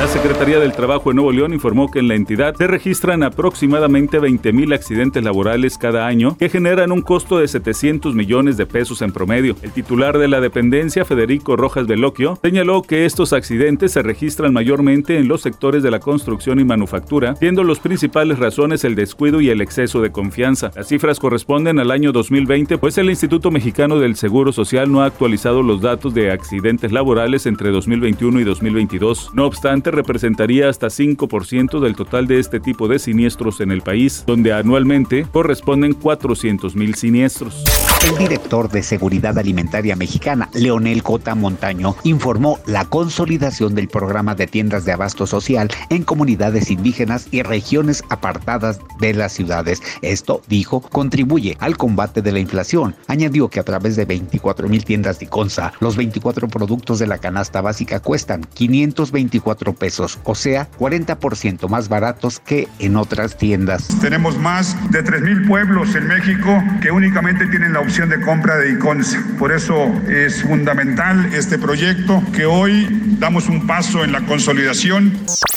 La Secretaría del Trabajo de Nuevo León informó que en la entidad se registran aproximadamente 20.000 accidentes laborales cada año que generan un costo de 700 millones de pesos en promedio. El titular de la dependencia, Federico Rojas Veloquio, señaló que estos accidentes se registran mayormente en los sectores de la construcción y manufactura, siendo los principales razones el descuido y el exceso de confianza. Las cifras corresponden al año 2020, pues el Instituto Mexicano del Seguro Social no ha actualizado los datos de accidentes laborales entre 2021 y 2022. No obstante, representaría hasta 5% del total de este tipo de siniestros en el país, donde anualmente corresponden 400 mil siniestros. El director de Seguridad Alimentaria Mexicana, Leonel Cota Montaño, informó la consolidación del programa de tiendas de abasto social en comunidades indígenas y regiones apartadas de las ciudades. Esto, dijo, contribuye al combate de la inflación. Añadió que a través de 24 mil tiendas de Consa, los 24 productos de la canasta básica cuestan 524 pesos, o sea, 40% más baratos que en otras tiendas. Tenemos más de 3 mil pueblos en México que únicamente tienen la opción de compra de Iconsa. Por eso es fundamental este proyecto que hoy damos un paso en la consolidación.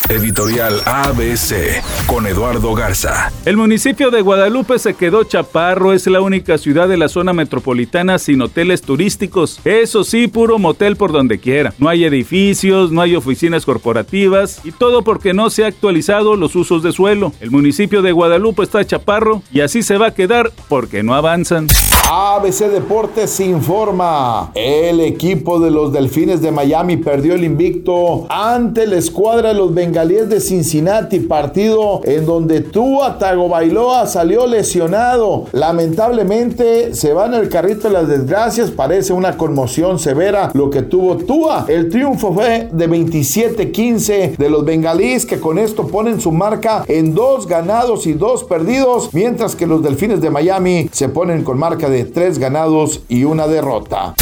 Editorial ABC con Eduardo Garza. El municipio de Guadalupe se quedó chaparro, es la única ciudad de la zona metropolitana sin hoteles turísticos. Eso sí, puro motel por donde quiera. No hay edificios, no hay oficinas corporativas y todo porque no se ha actualizado los usos de suelo. El municipio de Guadalupe está chaparro y así se va a quedar porque no avanzan. ABC Deportes informa. El equipo de los Delfines de Miami perdió el invicto ante la escuadra de los Bengalíes de Cincinnati, partido en donde Tua Tagovailoa salió lesionado. Lamentablemente se va en el carrito de las desgracias, parece una conmoción severa lo que tuvo Tua. El triunfo fue de 27-15 de los Bengalíes que con esto ponen su marca en dos ganados y dos perdidos, mientras que los Delfines de Miami se ponen con marca de tres ganados y una derrota.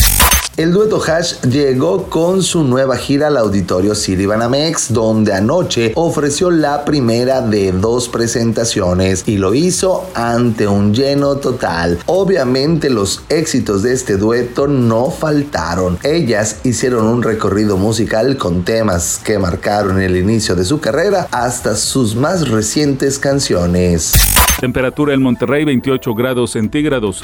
El dueto Hash llegó con su nueva gira al auditorio Banamex, donde anoche ofreció la primera de dos presentaciones y lo hizo ante un lleno total. Obviamente los éxitos de este dueto no faltaron. Ellas hicieron un recorrido musical con temas que marcaron el inicio de su carrera hasta sus más recientes canciones. Temperatura en Monterrey 28 grados centígrados.